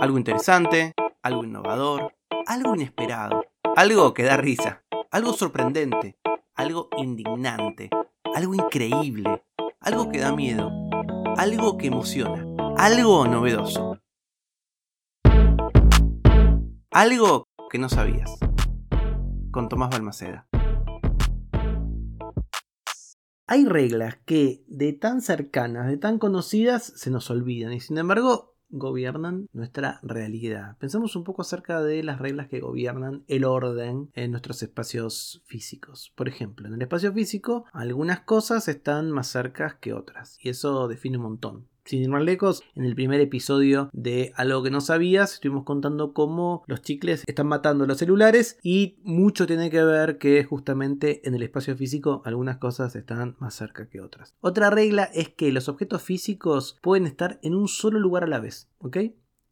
Algo interesante, algo innovador, algo inesperado, algo que da risa, algo sorprendente, algo indignante, algo increíble, algo que da miedo, algo que emociona, algo novedoso. Algo que no sabías. Con Tomás Balmaceda. Hay reglas que de tan cercanas, de tan conocidas, se nos olvidan y sin embargo gobiernan nuestra realidad. Pensamos un poco acerca de las reglas que gobiernan el orden en nuestros espacios físicos. Por ejemplo, en el espacio físico algunas cosas están más cercas que otras y eso define un montón. Sin ir más lejos, en el primer episodio de Algo que no sabías, estuvimos contando cómo los chicles están matando los celulares y mucho tiene que ver que justamente en el espacio físico algunas cosas están más cerca que otras. Otra regla es que los objetos físicos pueden estar en un solo lugar a la vez, ¿ok?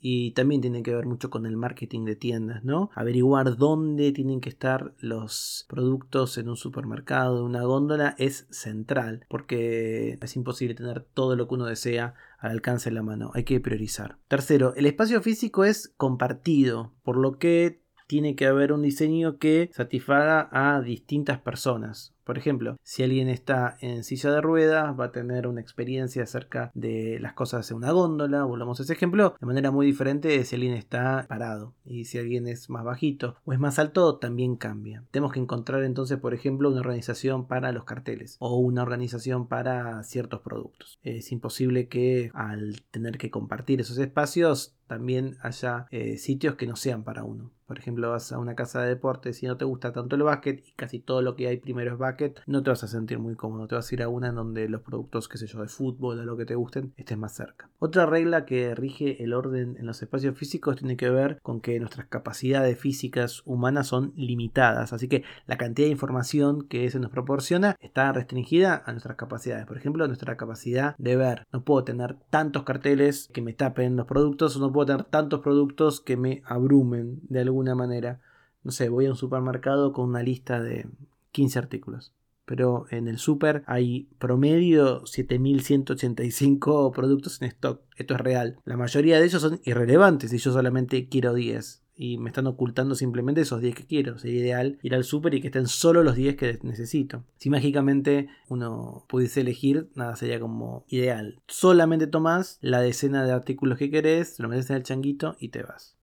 Y también tiene que ver mucho con el marketing de tiendas, ¿no? Averiguar dónde tienen que estar los productos en un supermercado, en una góndola, es central, porque es imposible tener todo lo que uno desea al alcance de la mano, hay que priorizar. Tercero, el espacio físico es compartido, por lo que tiene que haber un diseño que satisfaga a distintas personas. Por ejemplo, si alguien está en silla de ruedas, va a tener una experiencia acerca de las cosas en una góndola, volvamos a ese ejemplo, de manera muy diferente de si alguien está parado. Y si alguien es más bajito o es más alto, también cambia. Tenemos que encontrar entonces, por ejemplo, una organización para los carteles o una organización para ciertos productos. Es imposible que al tener que compartir esos espacios también haya eh, sitios que no sean para uno. Por ejemplo, vas a una casa de deportes y no te gusta tanto el básquet y casi todo lo que hay primero es básquet no te vas a sentir muy cómodo. Te vas a ir a una en donde los productos, qué sé yo, de fútbol o lo que te gusten, estén más cerca. Otra regla que rige el orden en los espacios físicos tiene que ver con que nuestras capacidades físicas humanas son limitadas. Así que la cantidad de información que se nos proporciona está restringida a nuestras capacidades. Por ejemplo, nuestra capacidad de ver. No puedo tener tantos carteles que me tapen los productos o no puedo tener tantos productos que me abrumen de alguna manera. No sé, voy a un supermercado con una lista de 15 artículos. Pero en el super hay promedio 7185 productos en stock. Esto es real. La mayoría de ellos son irrelevantes y yo solamente quiero 10 y me están ocultando simplemente esos 10 que quiero. Sería ideal ir al super y que estén solo los 10 que necesito. Si mágicamente uno pudiese elegir, nada sería como ideal. Solamente tomas la decena de artículos que querés, lo metes en el changuito y te vas.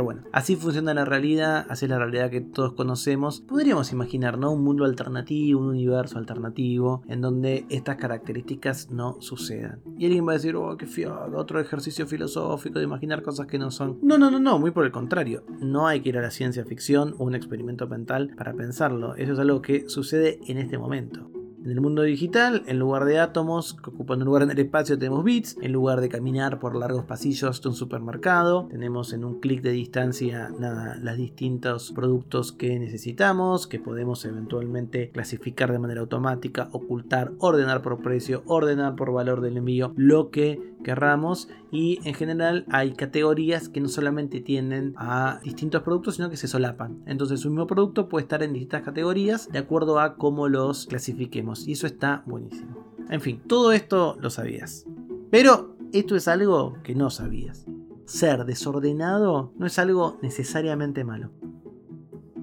Pero bueno, así funciona la realidad, así es la realidad que todos conocemos. Podríamos imaginar, ¿no? Un mundo alternativo, un universo alternativo, en donde estas características no sucedan. Y alguien va a decir, oh, qué fiado, otro ejercicio filosófico de imaginar cosas que no son. No, no, no, no, muy por el contrario. No hay que ir a la ciencia ficción o un experimento mental para pensarlo. Eso es algo que sucede en este momento. En el mundo digital, en lugar de átomos que ocupan un lugar en el espacio, tenemos bits. En lugar de caminar por largos pasillos de un supermercado, tenemos en un clic de distancia nada, los distintos productos que necesitamos, que podemos eventualmente clasificar de manera automática, ocultar, ordenar por precio, ordenar por valor del envío, lo que querramos. Y en general hay categorías que no solamente tienen a distintos productos, sino que se solapan. Entonces, un mismo producto puede estar en distintas categorías de acuerdo a cómo los clasifiquemos. Y eso está buenísimo. En fin, todo esto lo sabías. Pero esto es algo que no sabías. Ser desordenado no es algo necesariamente malo.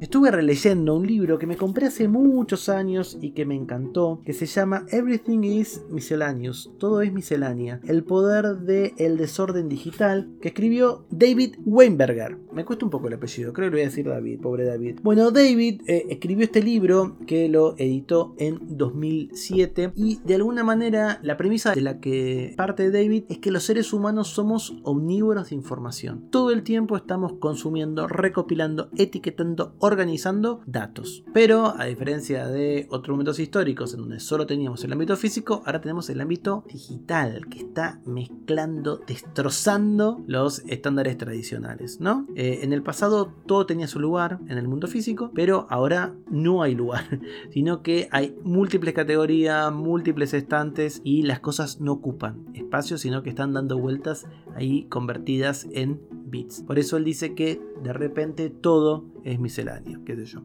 Estuve releyendo un libro que me compré hace muchos años y que me encantó, que se llama Everything is Miscellaneous, todo es miscelánea, el poder del el desorden digital, que escribió David Weinberger. Me cuesta un poco el apellido, creo que lo voy a decir David, pobre David. Bueno, David eh, escribió este libro que lo editó en 2007 y de alguna manera la premisa de la que parte David es que los seres humanos somos omnívoros de información. Todo el tiempo estamos consumiendo, recopilando, etiquetando, organizando datos. Pero a diferencia de otros momentos históricos en donde solo teníamos el ámbito físico, ahora tenemos el ámbito digital que está mezclando, destrozando los estándares tradicionales, ¿no? Eh, en el pasado todo tenía su lugar en el mundo físico, pero ahora no hay lugar, sino que hay múltiples categorías, múltiples estantes y las cosas no ocupan espacio, sino que están dando vueltas ahí convertidas en bits. Por eso él dice que de repente todo es misceláneo, qué sé yo.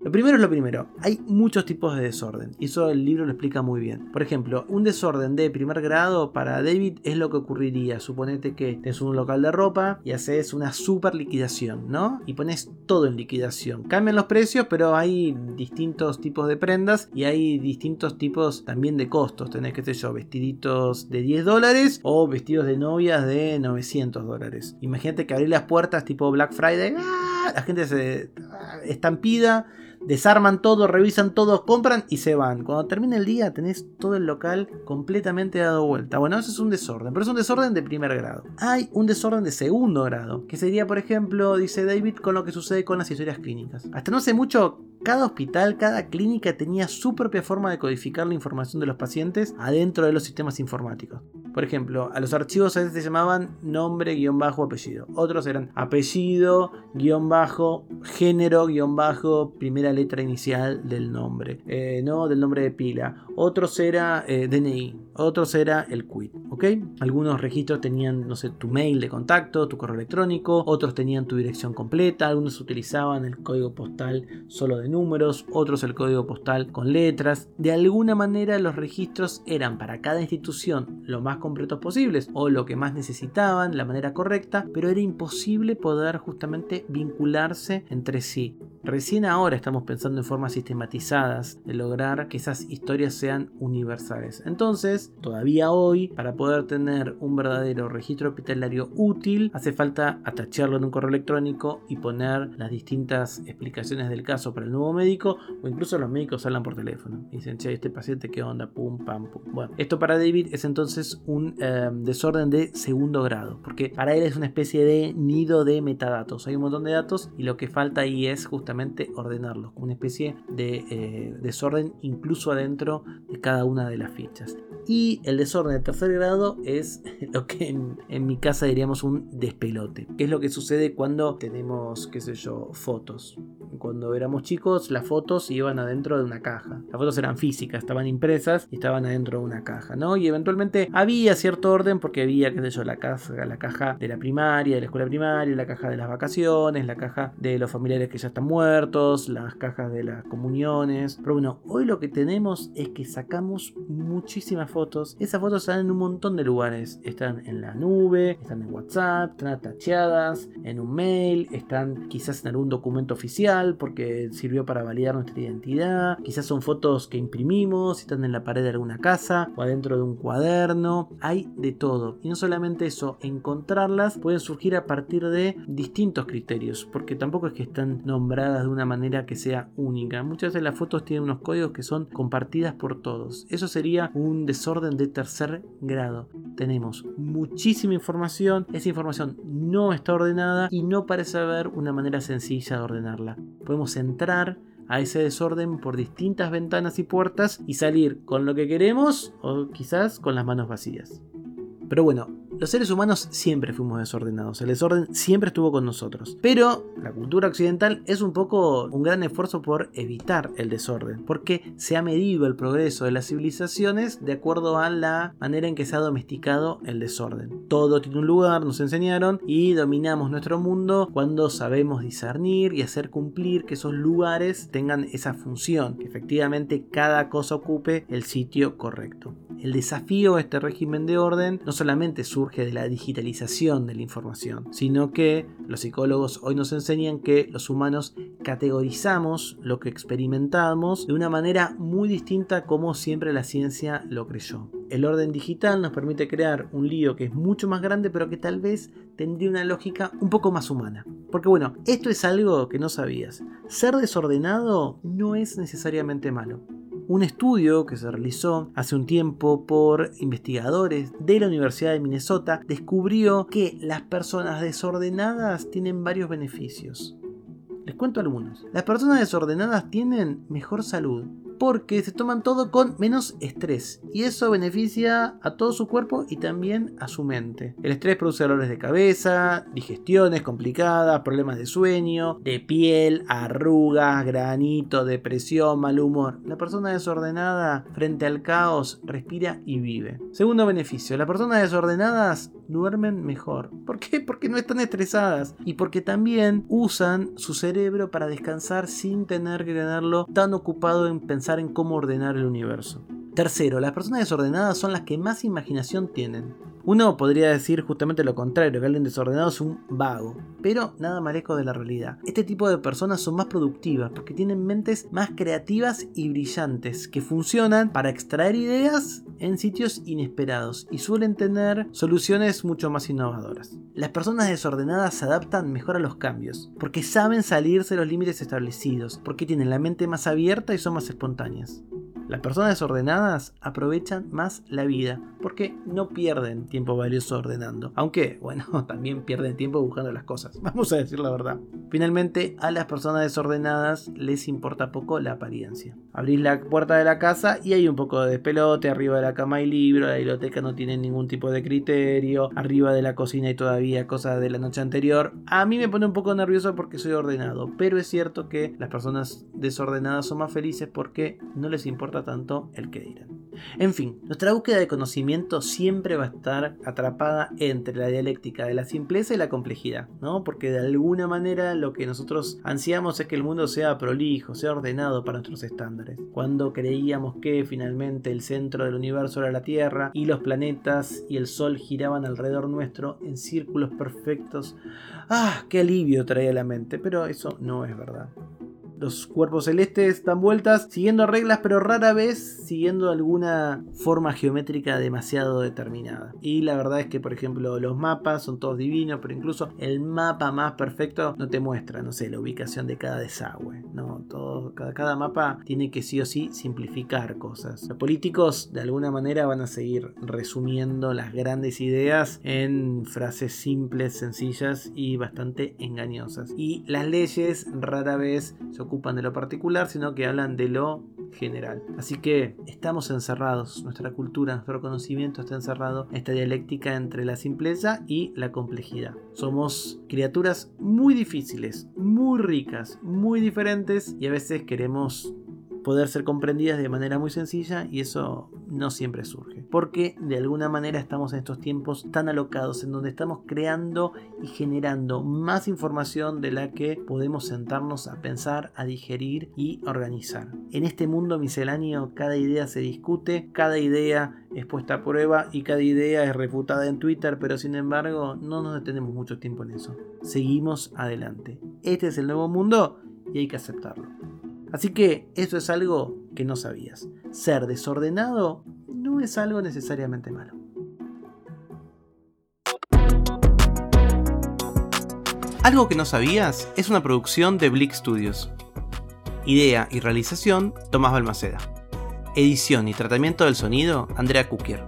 Lo primero es lo primero, hay muchos tipos de desorden, y eso el libro lo explica muy bien. Por ejemplo, un desorden de primer grado para David es lo que ocurriría. Suponete que tienes un local de ropa y haces una super liquidación, ¿no? Y pones todo en liquidación. Cambian los precios, pero hay distintos tipos de prendas y hay distintos tipos también de costos. Tenés, qué sé yo, vestiditos de 10 dólares o vestidos de novias de 900 dólares. Imagínate que abrir las puertas tipo Black Friday, ¡ah! la gente se ah, estampida desarman todo, revisan todo, compran y se van. Cuando termina el día tenés todo el local completamente dado vuelta. Bueno, eso es un desorden, pero es un desorden de primer grado. Hay un desorden de segundo grado, que sería, por ejemplo, dice David, con lo que sucede con las historias clínicas. Hasta no hace mucho, cada hospital, cada clínica tenía su propia forma de codificar la información de los pacientes adentro de los sistemas informáticos. Por ejemplo, a los archivos a veces se llamaban nombre, guion bajo, apellido. Otros eran apellido, guion bajo, género, guion bajo, primera letra inicial del nombre. Eh, no, del nombre de pila. Otros era eh, DNI. Otros era el quit. Algunos registros tenían, no sé, tu mail de contacto, tu correo electrónico. Otros tenían tu dirección completa. Algunos utilizaban el código postal solo de números. Otros el código postal con letras. De alguna manera los registros eran para cada institución lo más completos posibles o lo que más necesitaban, la manera correcta, pero era imposible poder justamente vincularse entre sí. Recién ahora estamos pensando en formas sistematizadas de lograr que esas historias sean universales. Entonces, todavía hoy, para poder tener un verdadero registro hospitalario útil, hace falta atacharlo en un correo electrónico y poner las distintas explicaciones del caso para el nuevo médico o incluso los médicos hablan por teléfono. Y dicen, che, este paciente qué onda, pum, pam, pum. Bueno, esto para David es entonces un em, desorden de segundo grado, porque para él es una especie de nido de metadatos. Hay un montón de datos y lo que falta ahí es justamente ordenarlos, una especie de eh, desorden incluso adentro de cada una de las fichas. Y el desorden de tercer grado es lo que en, en, mi casa diríamos un despelote, que es lo que sucede cuando tenemos, qué sé yo, fotos. Cuando éramos chicos, las fotos iban adentro de una caja. Las fotos eran físicas, estaban impresas y estaban adentro de una caja, ¿no? Y eventualmente había cierto orden porque había, qué sé yo, la caja, la caja de la primaria, de la escuela primaria, la caja de las vacaciones, la caja de los familiares que ya están muertos, las cajas de las comuniones. Pero bueno, hoy lo que tenemos es que sacamos muchísimas fotos. Esas fotos están en un montón de lugares. Están en la nube, están en WhatsApp, están atacheadas, en un mail, están quizás en algún documento oficial porque sirvió para validar nuestra identidad. Quizás son fotos que imprimimos, están en la pared de alguna casa o adentro de un cuaderno. Hay de todo. Y no solamente eso, encontrarlas pueden surgir a partir de distintos criterios, porque tampoco es que están nombradas de una manera que sea única. Muchas de las fotos tienen unos códigos que son compartidas por todos. Eso sería un desorden de tercer grado. Tenemos muchísima información, esa información no está ordenada y no parece haber una manera sencilla de ordenarla. Podemos entrar a ese desorden por distintas ventanas y puertas y salir con lo que queremos o quizás con las manos vacías. Pero bueno, los seres humanos siempre fuimos desordenados, el desorden siempre estuvo con nosotros. Pero la cultura occidental es un poco un gran esfuerzo por evitar el desorden, porque se ha medido el progreso de las civilizaciones de acuerdo a la manera en que se ha domesticado el desorden. Todo tiene un lugar, nos enseñaron, y dominamos nuestro mundo cuando sabemos discernir y hacer cumplir que esos lugares tengan esa función, que efectivamente cada cosa ocupe el sitio correcto. El desafío a este régimen de orden no solamente surge de la digitalización de la información, sino que los psicólogos hoy nos enseñan que los humanos categorizamos lo que experimentamos de una manera muy distinta como siempre la ciencia lo creyó. El orden digital nos permite crear un lío que es mucho más grande pero que tal vez tendría una lógica un poco más humana. Porque bueno, esto es algo que no sabías. Ser desordenado no es necesariamente malo. Un estudio que se realizó hace un tiempo por investigadores de la Universidad de Minnesota descubrió que las personas desordenadas tienen varios beneficios. Les cuento algunos. Las personas desordenadas tienen mejor salud, porque se toman todo con menos estrés y eso beneficia a todo su cuerpo y también a su mente. El estrés produce dolores de cabeza, digestiones complicadas, problemas de sueño, de piel, arrugas, granito, depresión, mal humor. La persona desordenada frente al caos respira y vive. Segundo beneficio, las personas desordenadas duermen mejor. ¿Por qué? Porque no están estresadas y porque también usan su cerebro para descansar sin tener que tenerlo tan ocupado en pensar en cómo ordenar el universo. Tercero, las personas desordenadas son las que más imaginación tienen. Uno podría decir justamente lo contrario, que alguien desordenado es un vago, pero nada más lejos de la realidad. Este tipo de personas son más productivas porque tienen mentes más creativas y brillantes que funcionan para extraer ideas en sitios inesperados y suelen tener soluciones mucho más innovadoras. Las personas desordenadas se adaptan mejor a los cambios porque saben salirse de los límites establecidos, porque tienen la mente más abierta y son más espontáneas. Las personas desordenadas aprovechan más la vida porque no pierden tiempo valioso ordenando. Aunque, bueno, también pierden tiempo buscando las cosas. Vamos a decir la verdad. Finalmente, a las personas desordenadas les importa poco la apariencia. Abrís la puerta de la casa y hay un poco de despelote. Arriba de la cama hay libro, la biblioteca no tiene ningún tipo de criterio. Arriba de la cocina hay todavía cosas de la noche anterior. A mí me pone un poco nervioso porque soy ordenado. Pero es cierto que las personas desordenadas son más felices porque no les importa tanto el que dirán. En fin, nuestra búsqueda de conocimiento siempre va a estar atrapada entre la dialéctica de la simpleza y la complejidad, ¿no? Porque de alguna manera lo que nosotros ansiamos es que el mundo sea prolijo, sea ordenado para nuestros estándares. Cuando creíamos que finalmente el centro del universo era la Tierra y los planetas y el Sol giraban alrededor nuestro en círculos perfectos, ¡ah! ¡Qué alivio traía la mente! Pero eso no es verdad. Los cuerpos celestes dan vueltas siguiendo reglas, pero rara vez siguiendo alguna forma geométrica demasiado determinada. Y la verdad es que, por ejemplo, los mapas son todos divinos, pero incluso el mapa más perfecto no te muestra, no sé, la ubicación de cada desagüe. No, todo, cada, cada mapa tiene que sí o sí simplificar cosas. Los políticos, de alguna manera, van a seguir resumiendo las grandes ideas en frases simples, sencillas y bastante engañosas. Y las leyes rara vez se ocupan de lo particular, sino que hablan de lo general. Así que estamos encerrados, nuestra cultura, nuestro conocimiento está encerrado en esta dialéctica entre la simpleza y la complejidad. Somos criaturas muy difíciles, muy ricas, muy diferentes y a veces queremos poder ser comprendidas de manera muy sencilla y eso no siempre surge. Porque de alguna manera estamos en estos tiempos tan alocados en donde estamos creando y generando más información de la que podemos sentarnos a pensar, a digerir y organizar. En este mundo misceláneo cada idea se discute, cada idea es puesta a prueba y cada idea es refutada en Twitter, pero sin embargo no nos detenemos mucho tiempo en eso. Seguimos adelante. Este es el nuevo mundo y hay que aceptarlo. Así que eso es algo que no sabías. Ser desordenado no es algo necesariamente malo. Algo que no sabías es una producción de Blick Studios. Idea y realización Tomás Balmaceda. Edición y tratamiento del sonido Andrea Kukier.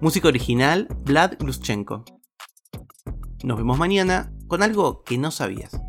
Música original Vlad Gluschenko. Nos vemos mañana con algo que no sabías.